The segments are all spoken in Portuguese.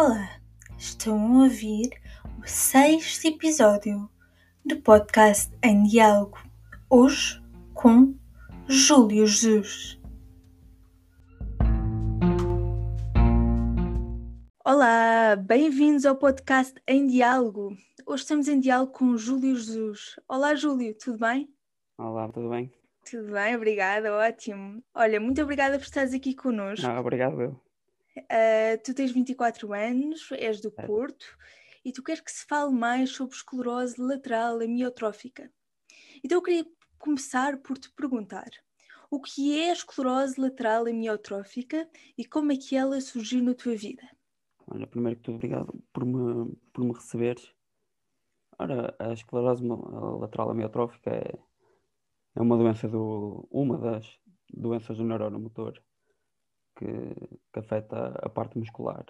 Olá, estão a ouvir o sexto episódio do podcast em diálogo, hoje com Júlio Jesus. Olá, bem-vindos ao podcast em diálogo. Hoje estamos em diálogo com Júlio Jesus. Olá, Júlio, tudo bem? Olá, tudo bem? Tudo bem, obrigada, ótimo. Olha, muito obrigada por estares aqui connosco. Ah, obrigado eu. Uh, tu tens 24 anos, és do. Porto e tu queres que se fale mais sobre esclerose lateral amiotrófica. Então eu queria começar por te perguntar o que é a esclerose lateral amiotrófica e como é que ela surgiu na tua vida? Olha, primeiro que tudo, obrigado por me, por me receberes. Ora, a esclerose lateral amiotrófica é, é uma doença do, uma das doenças do neurónio motor que, que afeta a parte muscular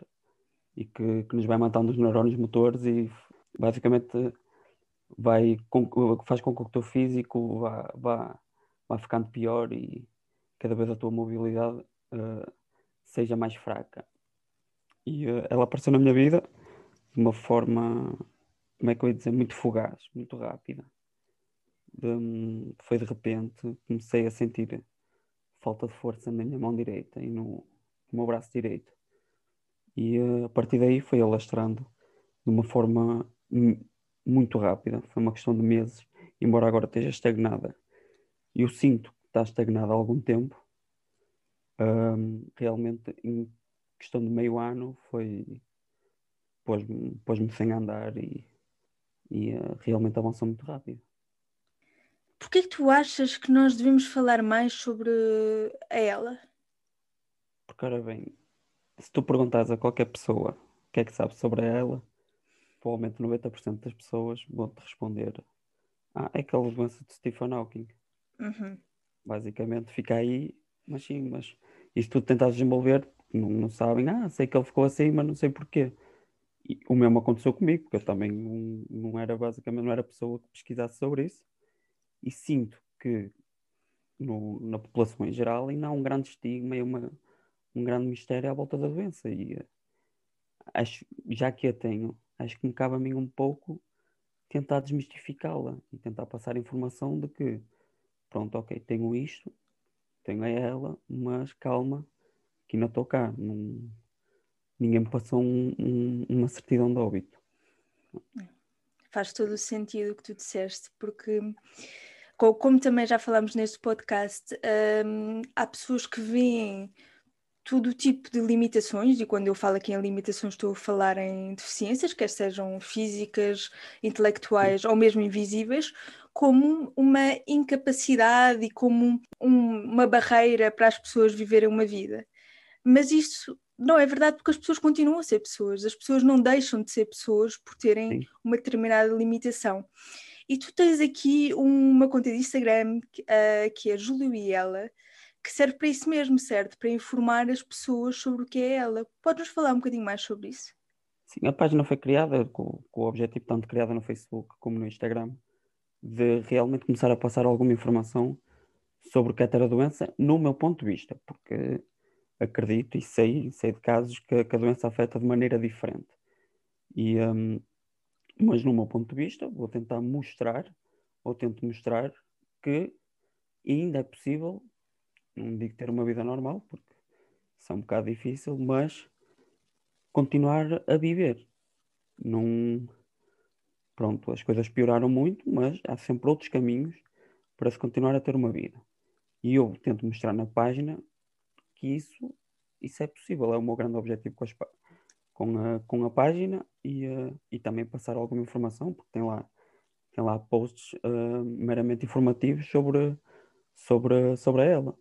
e que, que nos vai matando os neurónios motores e basicamente vai faz com que o teu físico vá, vá, vá ficando pior e cada vez a tua mobilidade eh, seja mais fraca. E eh, ela apareceu na minha vida de uma forma, como é que eu ia dizer, muito fugaz, muito rápida. De- foi de repente, comecei a sentir falta de força na minha mão direita e no, no meu braço direito. E eh, a partir daí foi alastrando de uma forma mu- muito rápida. Foi uma questão de meses, embora agora esteja estagnada. Eu sinto que está estagnada há algum tempo. Ahm, realmente, em questão de meio ano, foi pôs-me pôs-me sem andar e, e eh, realmente avançou muito rápido. Porquê que tu achas que nós devemos falar mais sobre ela? Porque, ora bem, se tu perguntares a qualquer pessoa o que é que sabe sobre ela, provavelmente 90% das pessoas vão-te responder: Ah, é aquela doença de Stephen Hawking. Uhum. Basicamente fica aí, mas sim, mas e se tu tentares desenvolver, não, não sabem, ah, sei que ele ficou assim, mas não sei porquê. E o mesmo aconteceu comigo, porque eu também não, não era basicamente não era pessoa que pesquisasse sobre isso. E sinto que no- na população em geral ainda há um grande estigma e uma, um grande mistério à volta da doença. E eh, acho, já que a tenho, acho que me cabe a mim um pouco tentar desmistificá-la e tentar passar informação de que, pronto, ok, tenho isto, tenho ela, mas calma, que ainda estou cá. Não, ninguém me passou um- um- uma certidão de óbito. Faz todo o sentido o que tu disseste, porque, co- como também já falámos neste podcast, hum, há pessoas que veem todo o tipo de limitações, e quando eu falo aqui em limitações, estou a falar em deficiências, quer sejam físicas, intelectuais ou mesmo invisíveis, como uma incapacidade e como um- uma barreira para as pessoas viverem uma vida. Mas isto não é verdade porque as pessoas continuam a ser pessoas, as pessoas não deixam de ser pessoas por terem Sim. uma determinada limitação. E tu tens aqui uma conta de Instagram que, ah, que é Júlio e ela, que serve para isso mesmo, certo? Para informar as pessoas sobre o que é ela. Podes-nos falar um bocadinho mais sobre isso? Sim, a página foi criada com, com o objetivo, tanto criada no Facebook como no Instagram, de realmente começar a passar alguma informação sobre o que é ter a doença, no meu ponto de vista, porque acredito e sei, sei de casos que, que a doença afeta de maneira diferente. E, hum, mas no meu ponto de vista, vou tentar mostrar, ou tento mostrar, que ainda é possível, não digo ter uma vida normal, porque isso é um bocado difícil, mas continuar a viver. Não, pronto, as coisas pioraram muito, mas há sempre outros caminhos para se continuar a ter uma vida. E eu tento mostrar na página que isso, isso é possível, é o meu grande objetivo com, as com, a, com a página e, eh, e também passar alguma informação, porque tem lá, tem lá posts eh, meramente informativos sobre, sobre, sobre ela.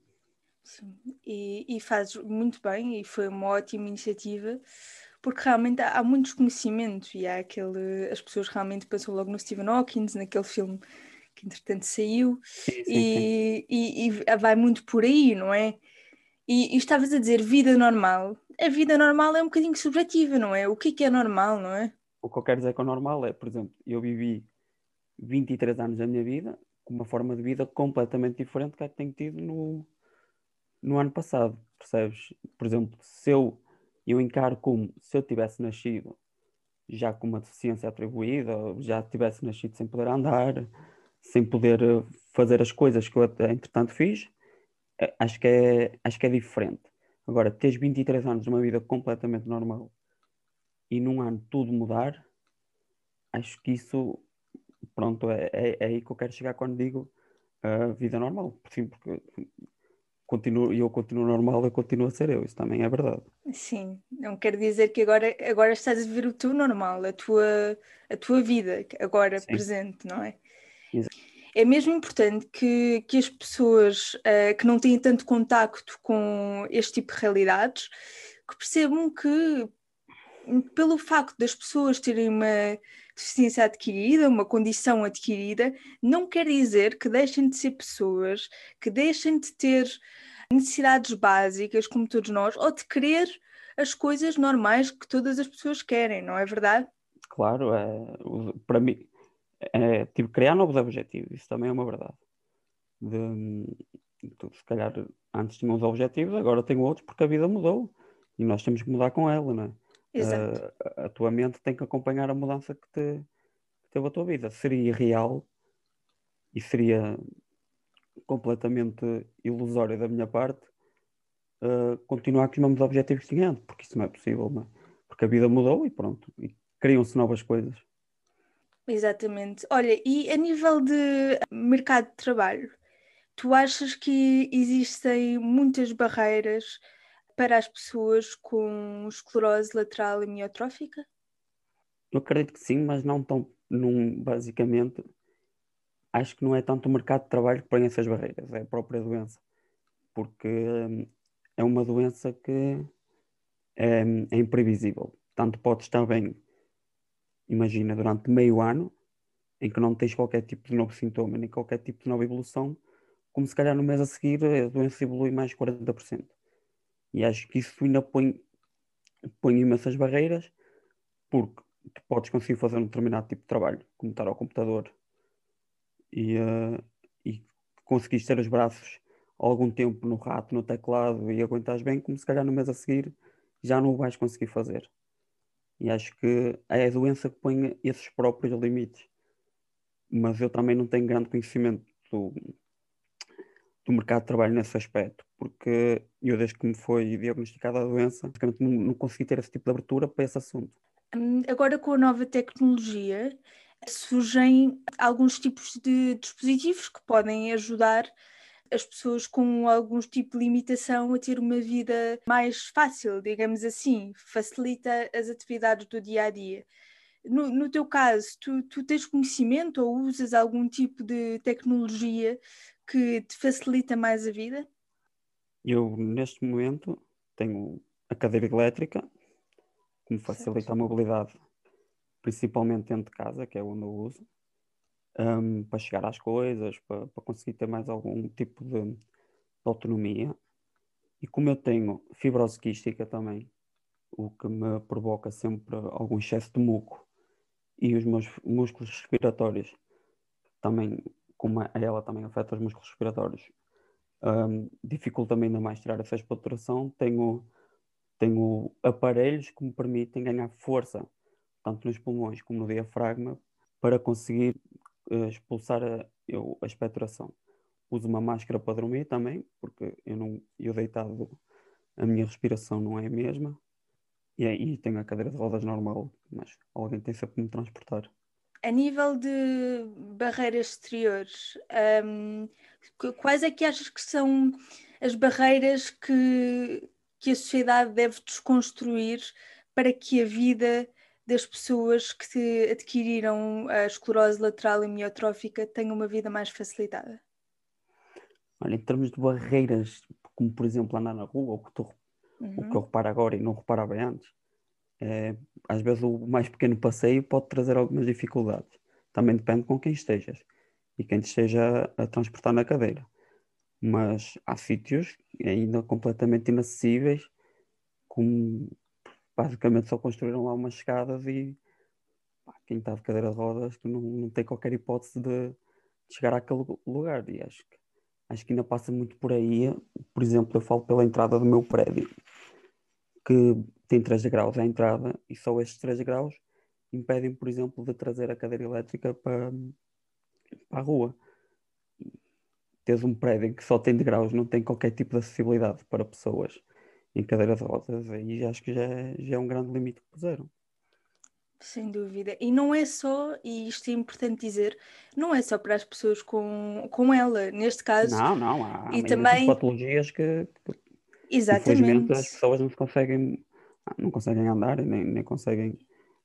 Sim. E, e fazes muito bem, e foi uma ótima iniciativa, porque realmente há, há muito desconhecimento e há aquele. As pessoas realmente pensam logo no Stephen Hawking, naquele filme que entretanto saiu, Sim, sim, sim. e, e- e vai muito por aí, não é? E, e estavas a dizer vida normal. A vida normal é um bocadinho subjetiva, não é? O que é que é normal, não é? O que eu quero dizer com normal é, por exemplo, eu vivi 23 anos da minha vida com uma forma de vida completamente diferente que a que tenho tido no, no ano passado, percebes? Por exemplo, se eu eu encaro como se eu tivesse nascido já com uma deficiência atribuída, já tivesse nascido sem poder andar, sem poder eh, fazer as coisas que eu entretanto fiz, acho que é, acho que é diferente. Agora, teres 23 anos de uma vida completamente normal e num ano tudo mudar, acho que isso, pronto, é, é, é aí que eu quero chegar quando digo a uh, vida normal. Sim, porque continuo, eu continuo normal, eu continuo a ser eu, isso também é verdade. Sim, não quer dizer que agora, agora estás a viver o teu normal, a tua, a tua vida, agora Sim. presente, não é? É mesmo importante que, que as pessoas uh, que não têm tanto contacto com este tipo de realidades que percebam que pelo facto das pessoas terem uma deficiência adquirida, uma condição adquirida, não quer dizer que deixem de ser pessoas, que deixem de ter necessidades básicas, como todos nós, ou de querer as coisas normais que todas as pessoas querem, não é verdade? Claro, é, para mim, é, tipo, criar novos objetivos, isso também é uma verdade. De, se calhar antes tinha uns objetivos, agora tenho outros porque a vida mudou e nós temos que mudar com ela, não é? Exato. Uh, a tua mente tem que acompanhar a mudança que, te, que teve a tua vida. Seria irreal e seria completamente ilusório da minha parte uh, continuar com os mesmos objetivos que tinha antes, porque isso não é possível, não é? porque a vida mudou e pronto, e criam-se novas coisas. Exatamente. Olha, e a nível de mercado de trabalho, tu achas que existem muitas barreiras para as pessoas com esclerose lateral amiotrófica? Eu acredito que sim, mas não tão, num, basicamente, acho que não é tanto o mercado de trabalho que põe essas barreiras, é a própria doença. Porque hum, é uma doença que é, é imprevisível. Tanto pode estar bem, imagina, durante meio ano, em que não tens qualquer tipo de novo sintoma, nem qualquer tipo de nova evolução, como se calhar no mês a seguir a doença evolui mais 40%. E acho que isso ainda põe, põe imensas barreiras, porque tu podes conseguir fazer um determinado tipo de trabalho, como estar ao computador e, uh, e conseguires ter os braços algum tempo no rato, no teclado e aguentares bem, como se calhar no mês a seguir já não o vais conseguir fazer. E acho que é a doença que põe esses próprios limites. Mas eu também não tenho grande conhecimento do, do mercado de trabalho nesse aspecto, porque eu, desde que me foi diagnosticada a doença, não, não consegui ter esse tipo de abertura para esse assunto. Hum, agora, com a nova tecnologia, surgem alguns tipos de dispositivos que podem ajudar as pessoas com alguns tipo de limitação a ter uma vida mais fácil, digamos assim, facilita as atividades do dia a dia. No, no teu caso, tu, tu tens conhecimento ou usas algum tipo de tecnologia que te facilita mais a vida? Eu, neste momento, tenho a cadeira elétrica, que me facilita certo. a mobilidade, principalmente dentro de casa, que é onde eu uso, um, para chegar às coisas, para, para, conseguir ter mais algum tipo de, de, autonomia. E como eu tenho fibrose quística também, o que me provoca sempre algum excesso de muco, e os meus músculos respiratórios também como ela também afeta os músculos respiratórios, um, dificulta-me ainda mais tirar essa expectoração. Tenho, tenho aparelhos que me permitem ganhar força, tanto nos pulmões como no diafragma, para conseguir expulsar a, eu, a expectoração. Uso uma máscara para dormir também, porque eu, não, eu deitado a minha respiração não é a mesma. E aí tenho a cadeira de rodas normal, mas alguém tem sempre que me transportar. A nível de barreiras exteriores, um, quais é que achas que são as barreiras que, que a sociedade deve desconstruir para que a vida das pessoas que adquiriram a esclerose lateral amiotrófica tenha uma vida mais facilitada? Olha, em termos de barreiras, como por exemplo andar na rua, o que, tu, uhum. o que eu reparo agora e não reparava antes, é, às vezes o mais pequeno passeio pode trazer algumas dificuldades. Também depende com quem estejas e quem te esteja a transportar na cadeira. Mas há sítios ainda completamente inacessíveis, como basicamente só construíram lá umas escadas e pá, quem está de cadeira de rodas não, não tem qualquer hipótese de, de chegar àquele lugar. E acho que, acho que ainda passa muito por aí. Por exemplo, eu falo pela entrada do meu prédio, que tem 3 graus à entrada e só estes 3 graus impedem, por exemplo, de trazer a cadeira elétrica para, para a rua. Tens um prédio que só tem degraus, não tem qualquer tipo de acessibilidade para pessoas em cadeira de rodas, aí acho que já é, já é um grande limite que puseram. Sem dúvida. E não é só, e isto é importante dizer, não é só para as pessoas com, com ela, neste caso. Não, não, há, e também patologias que, Exatamente. infelizmente as pessoas não conseguem, não conseguem andar e nem, nem conseguem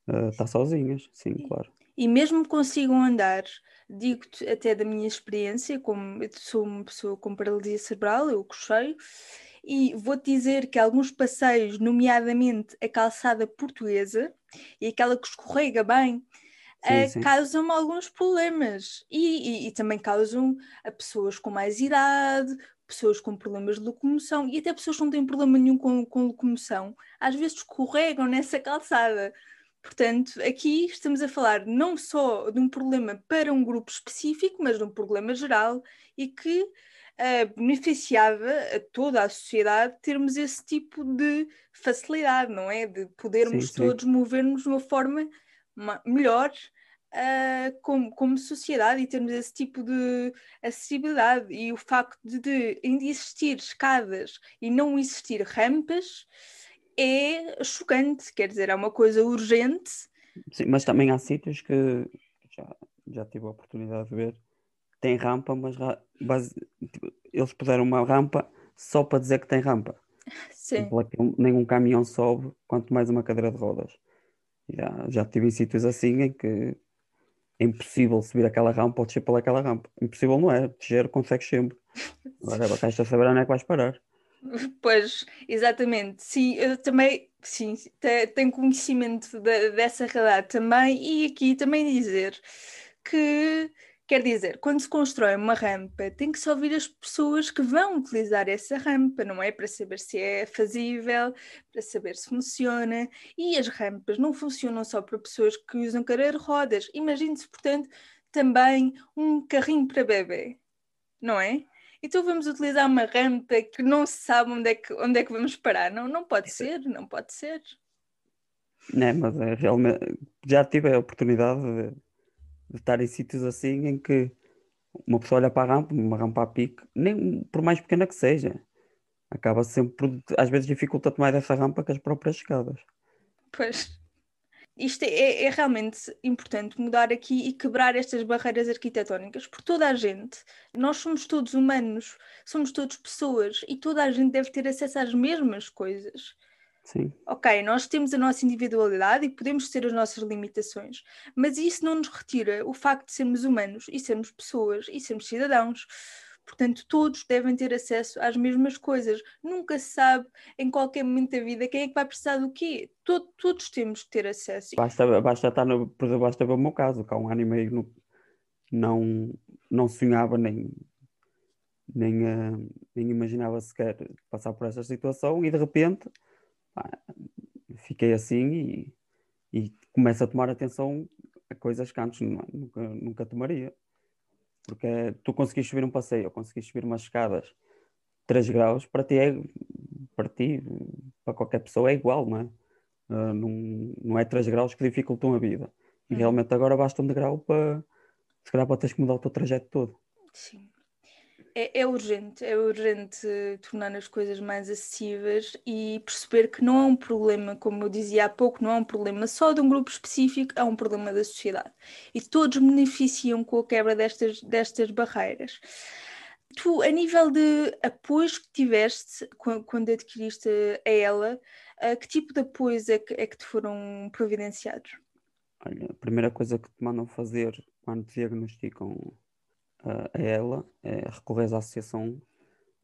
uh, estar sozinhas, sim, claro. E mesmo consigam andar, digo-te até da minha experiência, como eu sou uma pessoa com paralisia cerebral, eu cocheio, e vou-te dizer que alguns passeios, nomeadamente a calçada portuguesa e aquela que escorrega bem, uh, causam alguns problemas e, e, e, também causam a pessoas com mais idade, pessoas com problemas de locomoção e até pessoas que não têm problema nenhum com, com locomoção, às vezes escorregam nessa calçada. Portanto, aqui estamos a falar não só de um problema para um grupo específico, mas de um problema geral e que uh, beneficiava a toda a sociedade termos esse tipo de facilidade, não é? De podermos sim, todos mover-nos de uma forma melhor uh, como, como sociedade e termos esse tipo de acessibilidade. E o facto de, de ainda existir escadas e não existir rampas é chocante, quer dizer, é uma coisa urgente. Sim, mas também há sítios que já, já tive a oportunidade de ver tem rampa, mas base, tipo, eles puseram uma rampa só para dizer que tem rampa. Sim. Tipo, nenhum caminhão sobe, quanto mais uma cadeira de rodas. Já, já tive em sítios assim em que é impossível subir aquela rampa ou descer para aquela rampa. Impossível não é, descer consegues sempre. Agora a caixa saber onde é que vais parar. Pois, exatamente. Sim, eu também sim, tenho conhecimento de, dessa realidade também e aqui também dizer que Quer dizer, quando se constrói uma rampa, tem que se ouvir as pessoas que vão utilizar essa rampa, não é? Para saber se é fazível, para saber se funciona. E as rampas não funcionam só para pessoas que usam cadeira de rodas. Imagine-se, portanto, também um carrinho para bebê, não é? Então vamos utilizar uma rampa que não se sabe onde é que, onde é que vamos parar. Não, não pode ser, não pode ser. Não, é, mas é realmente já tive a oportunidade de de estar em sítios assim em que uma pessoa olha para a rampa, uma rampa a pique, nem por mais pequena que seja, acaba sempre por, às vezes dificulta-te mais essa rampa que as próprias escadas. Pois. Isto é, é, realmente importante mudar aqui e quebrar estas barreiras arquitetónicas, porque toda a gente, nós somos todos humanos, somos todos pessoas e toda a gente deve ter acesso às mesmas coisas. Sim. Ok, nós temos a nossa individualidade e podemos ter as nossas limitações, mas isso não nos retira o facto de sermos humanos e sermos pessoas e sermos cidadãos. Portanto, todos devem ter acesso às mesmas coisas. Nunca se sabe em qualquer momento da vida quem é que vai precisar do quê. Todo, todos temos que ter acesso. Basta, basta estar no, por exemplo, basta ver o meu caso, que há um ano e meio não, não, não sonhava nem, nem, uh, nem imaginava sequer passar por essa situação e de repente fiquei assim e, e começo a tomar atenção a coisas que antes nunca, nunca tomaria. Porque é, tu conseguiste subir um passeio, ou conseguiste subir umas escadas 3 graus, para ti, é, para ti, para qualquer pessoa é igual, não é? Uh, não, não é 3 graus que dificultam a vida. E uhum. realmente agora basta um degrau para, se calhar, para teres que mudar o teu trajeto todo. Sim é, é, urgente, é urgente tornar as coisas mais acessíveis e perceber que não é um problema, como eu dizia há pouco, não é um problema só de um grupo específico, é um problema da sociedade. E todos beneficiam com a quebra destas, destas barreiras. Tu, a nível de apoios que tiveste quando adquiriste a ela, que tipo de apoios é que, é que te foram providenciados? Olha, a primeira coisa que te mandam fazer quando diagnosticam uh, a ela é à Associação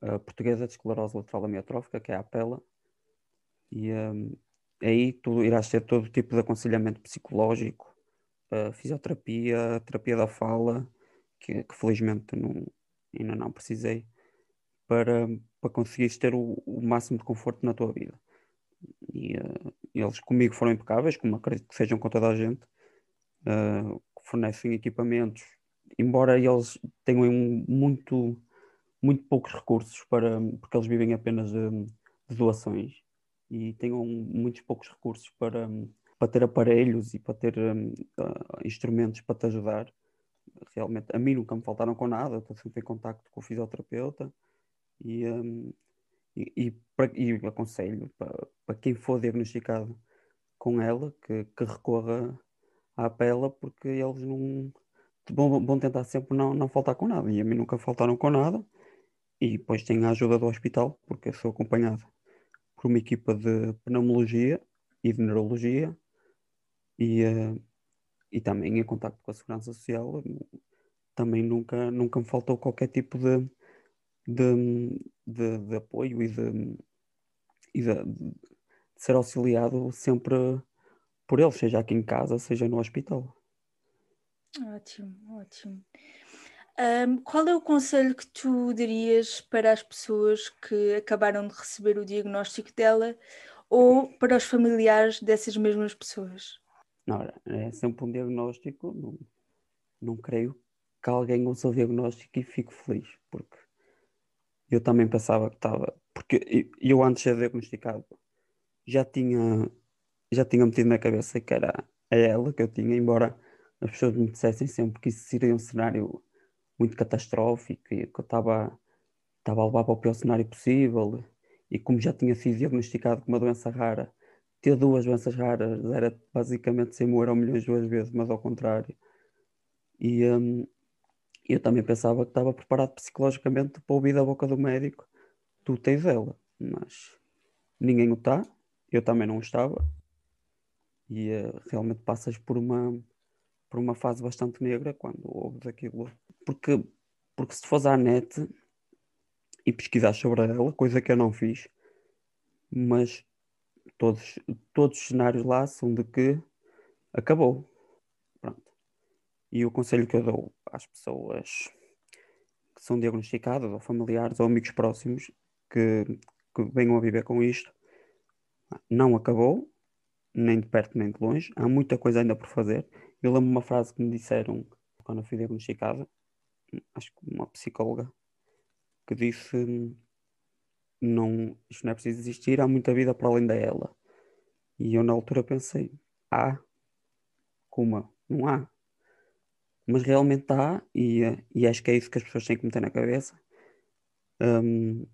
uh, Portuguesa de Esclerose Lateral Amiotrófica, que é a APELA, e um, aí tu irás ter todo tipo de aconselhamento psicológico, uh, fisioterapia, terapia da fala, que, que felizmente não, ainda não precisei, para, para conseguires ter o, o máximo de conforto na tua vida. E uh, eles comigo foram impecáveis, como acredito que sejam com toda a gente, uh, fornecem equipamentos embora eles tenham muito, muito poucos recursos para, porque eles vivem apenas de, de doações, e tenham muitos poucos recursos para, para ter aparelhos e para ter uh, instrumentos para te ajudar. Realmente, a mim nunca me faltaram com nada, estou sempre em contacto com o fisioterapeuta e, um, e, e, para, e aconselho para, para quem for diagnosticado com ela que, que recorra à pela, porque eles não vão tentar sempre não, não faltar com nada. E a mim nunca faltaram com nada. E depois tenho a ajuda do hospital, porque sou acompanhado por uma equipa de pneumologia e de neurologia e, uh, e também em contato com a Segurança Social. Também nunca, nunca me faltou qualquer tipo de, de, de, de apoio e de, e de, de ser auxiliado sempre por eles, seja aqui em casa, seja no hospital. Ótimo, ótimo. Um, qual é o conselho que tu darias para as pessoas que acabaram de receber o diagnóstico dela ou para os familiares dessas mesmas pessoas? Ora, é sempre um diagnóstico, não, não creio que alguém ouça o diagnóstico e fique feliz, porque eu também pensava que estava, porque eu antes de ser diagnosticado já tinha já tinha metido na cabeça que era a ela que eu tinha, embora as pessoas me dissessem sempre que isso seria um cenário muito catastrófico e que eu estava, estava a levar para o pior cenário possível. E como já tinha sido diagnosticado com uma doença rara, ter duas doenças raras era basicamente sem morrer milhões duas vezes, mas ao contrário. E um, eu também pensava que estava preparado psicologicamente para ouvir da boca do médico: tu tens ela, mas ninguém o está, eu também não estava e uh, realmente passas por uma por uma fase bastante negra quando ouves aquilo porque porque se fores à net e pesquisar sobre ela coisa que eu não fiz mas todos todos os cenários lá são de que acabou pronto e o conselho que eu dou às pessoas que são diagnosticadas ou familiares ou amigos próximos que, que venham a viver com isto não acabou nem de perto nem de longe. Há muita coisa ainda por fazer. Eu lembro uma frase que me disseram quando eu fui diagnosticada, acho que uma psicóloga, que disse: não, Isto não é preciso existir, há muita vida para além da ela. E eu na altura pensei: há? Como? Não há. Mas realmente há, e, e acho que é isso que as pessoas têm que meter na cabeça. Um,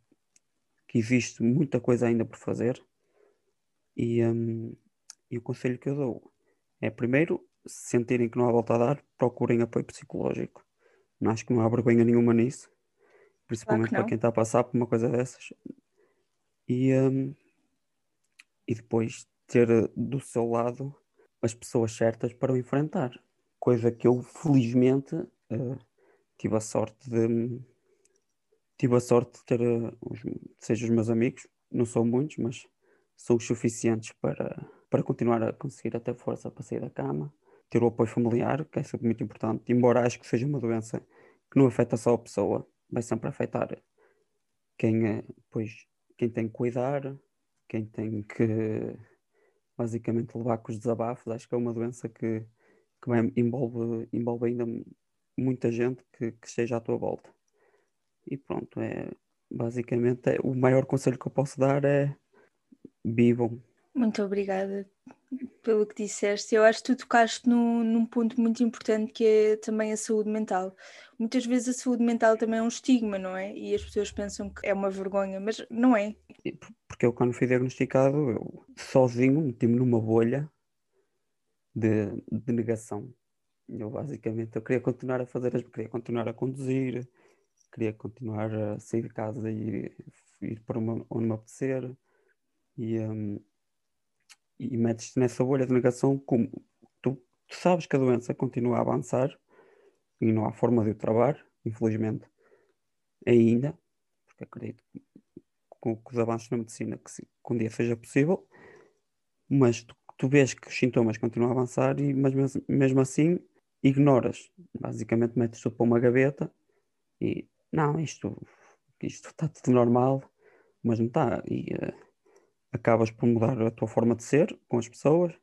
que existe muita coisa ainda por fazer. E, um, e o conselho que eu dou é, primeiro, se sentirem que não há volta a dar, procurem apoio psicológico. Não acho que não há vergonha nenhuma nisso, principalmente claro que para quem está a passar por uma coisa dessas. E, um, e depois ter do seu lado as pessoas certas para o enfrentar. Coisa que eu, felizmente, uh, tive a sorte de. Tive a sorte de ter, uh, os, seja os meus amigos, não são muitos, mas são os suficientes para, para continuar a conseguir até força para sair da cama, ter o apoio familiar, que é sempre muito importante, embora acho que seja uma doença que não afeta só a pessoa, vai sempre afetar quem, é, pois, quem tem que cuidar, quem tem que basicamente levar com os desabafos. Acho que é uma doença que, que vai, envolve, envolve ainda muita gente que, que esteja à tua volta. E pronto, é basicamente é, o maior conselho que eu posso dar é vivam muito obrigada pelo que disseste. Eu acho que tu tocaste num, num ponto muito importante que é também a saúde mental. Muitas vezes a saúde mental também é um estigma, não é? E as pessoas pensam que é uma vergonha, mas não é. Porque eu, quando fui diagnosticado, eu sozinho meti-me numa bolha de, de negação. Eu basicamente eu queria continuar a fazer queria continuar a conduzir, queria continuar a sair de casa e ir, ir para onde me apetecer. E, um, e metes-te nessa bolha de negação como tu, tu, sabes que a doença continua a avançar e não há forma de o travar, infelizmente, ainda, porque acredito que com, com os avanços na medicina que, se, que um dia seja possível, mas tu, tu vês que os sintomas continuam a avançar e mas mesmo, mesmo assim ignoras, basicamente metes tudo para uma gaveta e não, isto, isto está tudo normal, mas não está. E, uh, acabas por mudar a tua forma de ser com as pessoas,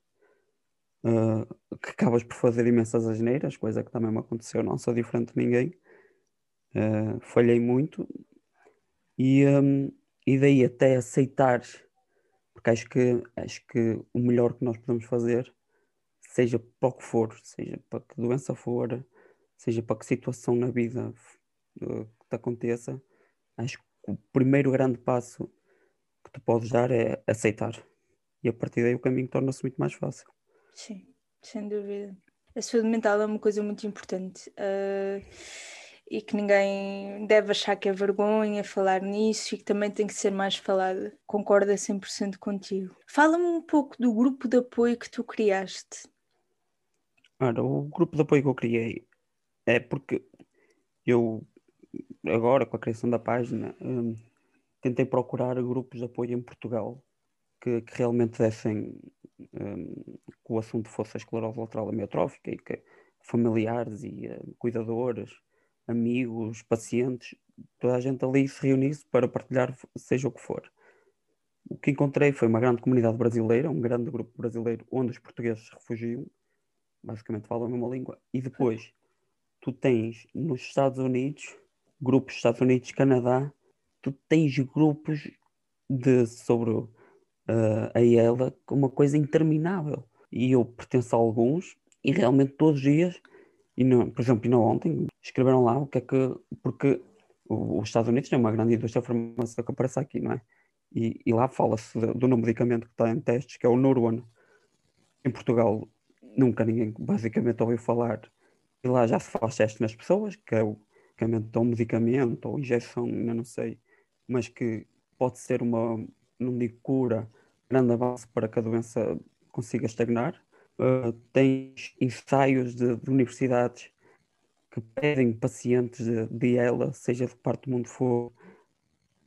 uh, que acabas por fazer imensas asneiras, coisa que também me aconteceu, não sou diferente de ninguém. Uh, falhei muito e, um, e daí até aceitar, Porque acho que, acho que o melhor que nós podemos fazer, seja para o que for, seja para que doença for, seja para que situação na vida uh, que te aconteça, acho que o primeiro grande passo que tu podes dar é aceitar. E a partir daí o caminho torna-se muito mais fácil. Sim, sem dúvida. A saúde mental é uma coisa muito importante uh, e que ninguém deve achar que é vergonha falar nisso e que também tem que ser mais falada. Concordo 100% contigo. Fala-me um pouco do grupo de apoio que tu criaste. Ora, o grupo de apoio que eu criei é porque eu, agora com a criação da página, um, tentei procurar grupos de apoio em Portugal que, que realmente dessem um, que o assunto fosse a esclerose lateral amiotrófica e que familiares e uh, cuidadores, amigos, pacientes, toda a gente ali se reunisse para partilhar seja o que for. O que encontrei foi uma grande comunidade brasileira, um grande grupo brasileiro onde os portugueses se refugiam, basicamente falam a mesma língua, e depois tu tens nos Estados Unidos, grupos Estados Unidos, Canadá, tu tens grupos de sobre uh, a ela uma coisa interminável. E eu pertenço a alguns e realmente todos os dias, e não, por exemplo, não ontem, escreveram lá o que é que. Porque os Estados Unidos têm uma grande indústria farmacêutica aparece aqui, não é? E, e lá fala-se do novo medicamento que está em testes, que é o Nurwan. Em Portugal nunca ninguém basicamente ouviu falar. E lá já se faz testes nas pessoas, que é o medicamento ou injeção, ainda não sei mas que pode ser uma, não digo cura, grande avanço para que a doença consiga estagnar. Uh, tens ensaios de, de, universidades que pedem pacientes de, de, ela, seja de que parte do mundo for,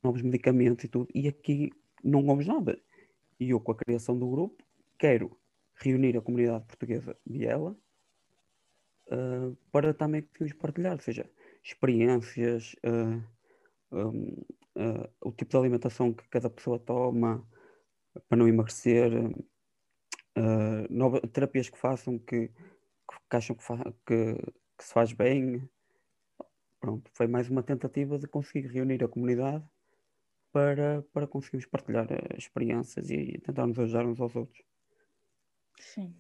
novos medicamentos e tudo, e aqui não ouves nada. E eu, com a criação do grupo, quero reunir a comunidade portuguesa de ela uh, para também conseguirmos partilhar, ou seja, experiências, uh, um, uh, o tipo de alimentação que cada pessoa toma para não emagrecer, uh, novas, terapias que façam que, que acham que, fa que, que, se faz bem. Pronto, foi mais uma tentativa de conseguir reunir a comunidade para, para conseguirmos partilhar eh, experiências e tentar nos ajudar uns aos outros. Sim.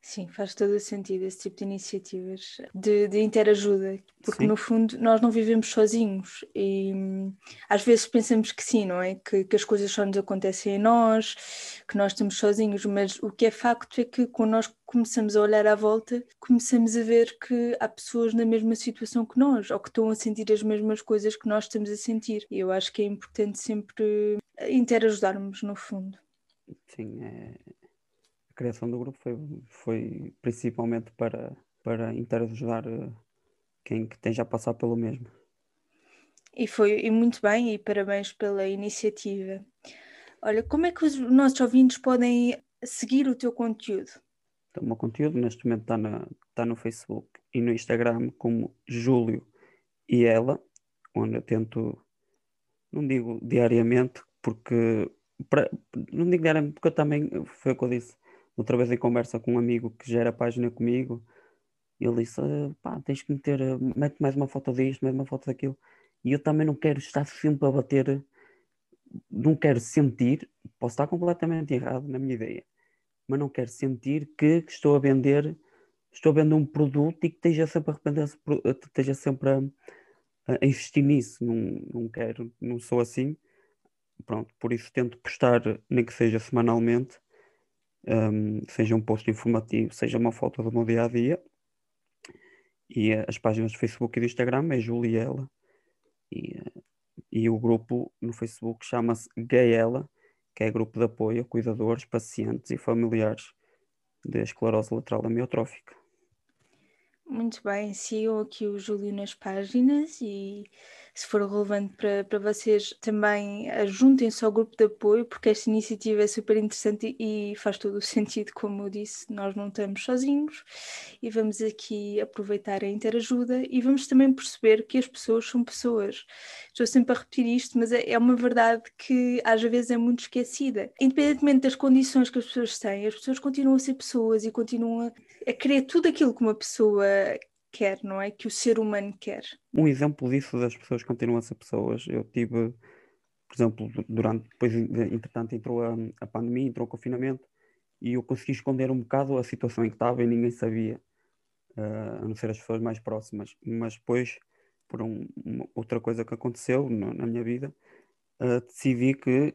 Sim, faz todo o sentido esse tipo de iniciativas de, de interajuda, porque sim. no fundo nós não vivemos sozinhos e hum, às vezes pensamos que sim, não é? Que, que, as coisas só nos acontecem a nós, que nós estamos sozinhos, mas o que é facto é que quando nós começamos a olhar à volta, começamos a ver que há pessoas na mesma situação que nós ou que estão a sentir as mesmas coisas que nós estamos a sentir. E eu acho que é importante sempre interajudarmos, no fundo. Sim, é criação do grupo foi, foi principalmente para, para interajudar eh, quem que esteja a passar pelo mesmo. E foi e muito bem, e parabéns pela iniciativa. Olha, como é que os nossos ouvintes podem seguir o teu conteúdo? Então, o meu conteúdo neste momento está, na, está no Facebook e no Instagram como Júlio e ela, onde eu tento, não digo diariamente, porque não digo diariamente, porque eu também, foi o que eu disse, outra vez em conversa com um amigo que gera a página comigo, ele disse: pá, tens que meter, mete mais uma foto disto, mais uma foto daquilo. E eu também não quero estar sempre a bater, não quero sentir, posso estar completamente errado na minha ideia, mas não quero sentir que, que estou a vender, estou a vender um produto e que esteja sempre a arrepender, esteja sempre a, a investir nisso. Não, não quero, não sou assim. Pronto, por isso tento postar, nem que seja semanalmente, um, seja um post informativo, seja uma foto do meu dia a dia. E uh, as páginas do Facebook e do Instagram é Juliela. E, uh, e o grupo no Facebook chama-se Gaela, que é grupo de apoio a cuidadores, pacientes e familiares de esclerose lateral amiotrófica. Muito bem, sigam aqui o Júlio nas páginas e se for relevante para, para vocês, também juntem-se ao grupo de apoio, porque esta iniciativa é super interessante e faz todo o sentido, como eu disse, nós não estamos sozinhos e vamos aqui aproveitar a interajuda e vamos também perceber que as pessoas são pessoas. Estou sempre a repetir isto, mas é, é uma verdade que às vezes é muito esquecida. Independentemente das condições que as pessoas têm, as pessoas continuam a ser pessoas e continuam a querer tudo aquilo que uma pessoa quer, não é? Que o ser humano quer. Um exemplo disso das pessoas que continuam a ser pessoas, eu tive por exemplo, durante, depois, entretanto, entrou a, a pandemia, entrou o confinamento, e eu consegui esconder um bocado a situação em que estava e ninguém sabia, uh, a não ser as pessoas mais próximas. Mas depois, por um, uma, outra coisa que aconteceu no, na minha vida, uh, decidi que,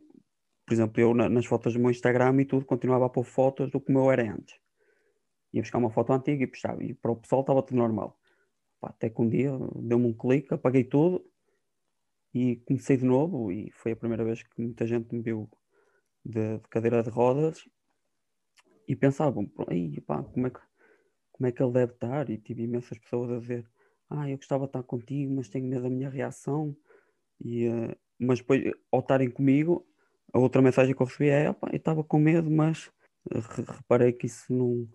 por exemplo, eu na, nas fotos do meu Instagram e tudo, continuava a pôr fotos do como eu era antes. Ia buscar uma foto antiga e puxava, e para o pessoal estava tudo normal. Até que um dia deu-me um clique, apaguei tudo e comecei de novo. E foi a primeira vez que muita gente me viu de, de cadeira de rodas e pensavam, pá, como é que como é que ele deve estar? E tive imensas pessoas a dizer, ah, eu gostava de estar contigo, mas tenho medo da minha reação. E, uh, mas depois, ao estarem comigo, a outra mensagem que eu recebi é, eu estava com medo, mas reparei que isso não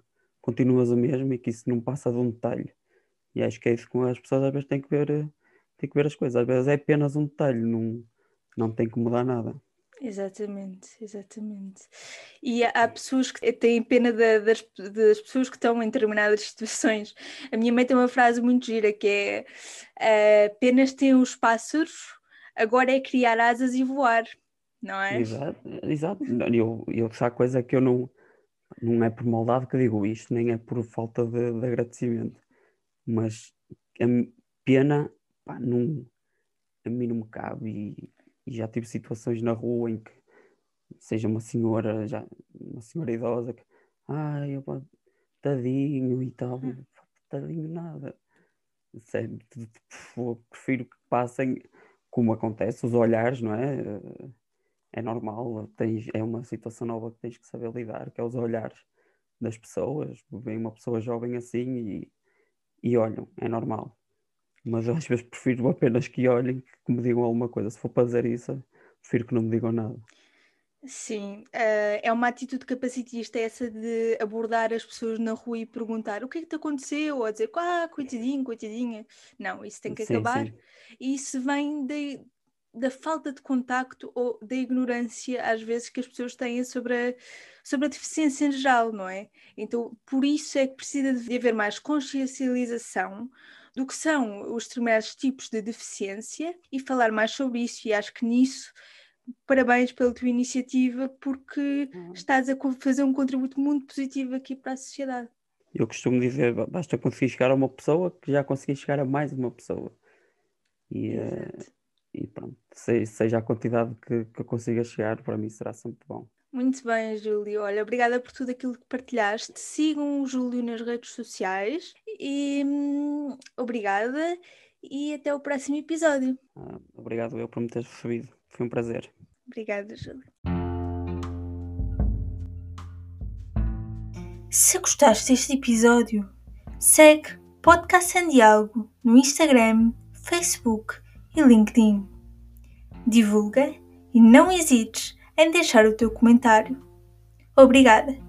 continuas a mesma e que isso não passa de um detalhe. E acho que é isso que as pessoas às vezes têm que ver, têm que ver as coisas. Às vezes é apenas um detalhe, não, não tem que mudar nada. Exatamente, exatamente. E há pessoas que têm pena das, das, pessoas que estão em determinadas situações. A minha mãe tem uma frase muito gira que é uh, apenas têm os pássaros, agora é criar asas e voar, não é? Exato, exato. Eu, eu, se há coisa que eu não, não é por maldade que digo isto, nem é por falta de, de agradecimento, mas a pena, pá, não, a mim não me cabe e e já tive situações na rua em que seja uma senhora, já, uma senhora idosa que ai, opa, tadinho e tal, hum. tadinho nada. Sério, prefiro que passem como acontece, os olhares, não é? É normal, tens, é uma situação nova que tens que saber lidar, que é os olhares das pessoas. Vem uma pessoa jovem assim e, e olham, é normal mas às vezes prefiro apenas que olhem, que me digam alguma coisa. Se for para dizer isso, prefiro que não me digam nada. Sim, uh, é uma atitude capacitista essa de abordar as pessoas na rua e perguntar o que é que te aconteceu, ou dizer, ah, coitadinho, coitadinha. Não, isso tem que sim, acabar. Sim. E isso vem de, da falta de contacto ou da ignorância, às vezes, que as pessoas têm sobre a, sobre a deficiência em geral, não é? Então, por isso é que precisa de haver mais consciencialização do que são os determinados tipos de deficiência e falar mais sobre isso. E acho que nisso, parabéns pela tua iniciativa, porque uhum. estás a fazer um contributo muito positivo aqui para a sociedade. Eu costumo dizer, basta conseguir chegar a uma pessoa que já consegui chegar a mais uma pessoa. E, uh, e pronto, seja a quantidade que, que eu consiga chegar, para mim será sempre bom. Muito bem, Júlio. Olha, obrigada por tudo aquilo que partilhaste. Sigam o Júlio nas redes sociais e hum, obrigada e até o próximo episódio. Ah, obrigado eu por me teres recebido. Foi um prazer. Obrigada, Júlio. Se gostaste deste episódio, segue Podcast em Diálogo no Instagram, Facebook e LinkedIn. Divulga e não hesites em deixar o teu comentário. Obrigada!